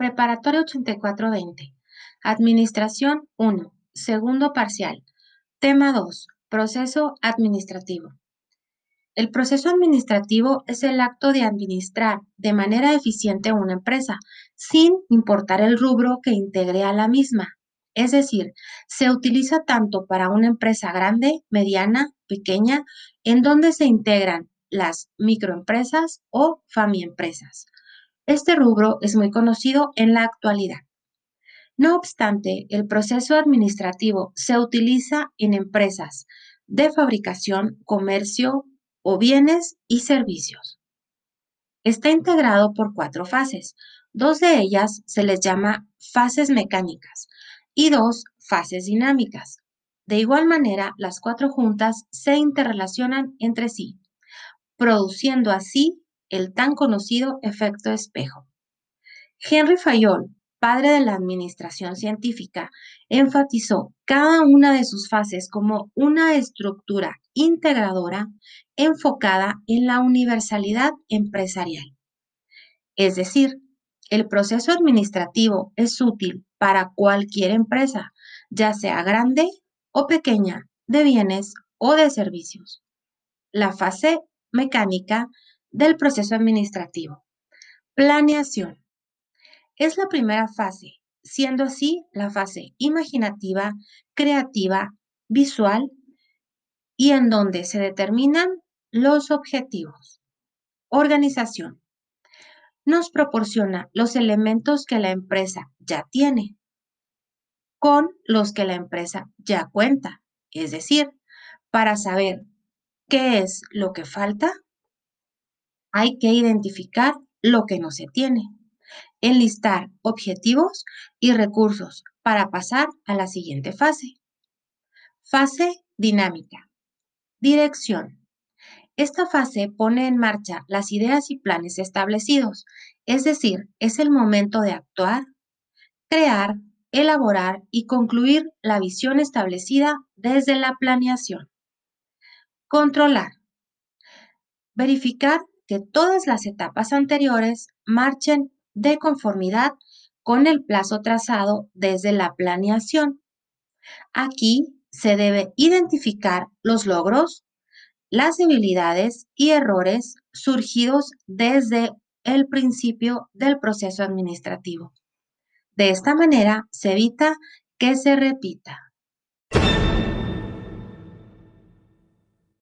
Preparatoria 8420. Administración 1. Segundo parcial. Tema 2. Proceso administrativo. El proceso administrativo es el acto de administrar de manera eficiente una empresa, sin importar el rubro que integre a la misma. Es decir, se utiliza tanto para una empresa grande, mediana, pequeña, en donde se integran las microempresas o famiempresas. Este rubro es muy conocido en la actualidad. No obstante, el proceso administrativo se utiliza en empresas de fabricación, comercio o bienes y servicios. Está integrado por cuatro fases. Dos de ellas se les llama fases mecánicas y dos fases dinámicas. De igual manera, las cuatro juntas se interrelacionan entre sí, produciendo así el tan conocido efecto espejo. Henry Fayol, padre de la administración científica, enfatizó cada una de sus fases como una estructura integradora enfocada en la universalidad empresarial. Es decir, el proceso administrativo es útil para cualquier empresa, ya sea grande o pequeña, de bienes o de servicios. La fase mecánica del proceso administrativo. Planeación. Es la primera fase, siendo así la fase imaginativa, creativa, visual y en donde se determinan los objetivos. Organización. Nos proporciona los elementos que la empresa ya tiene con los que la empresa ya cuenta. Es decir, para saber qué es lo que falta, hay que identificar lo que no se tiene, enlistar objetivos y recursos para pasar a la siguiente fase. Fase dinámica. Dirección. Esta fase pone en marcha las ideas y planes establecidos, es decir, es el momento de actuar, crear, elaborar y concluir la visión establecida desde la planeación. Controlar. Verificar que todas las etapas anteriores marchen de conformidad con el plazo trazado desde la planeación. Aquí se debe identificar los logros, las debilidades y errores surgidos desde el principio del proceso administrativo. De esta manera se evita que se repita.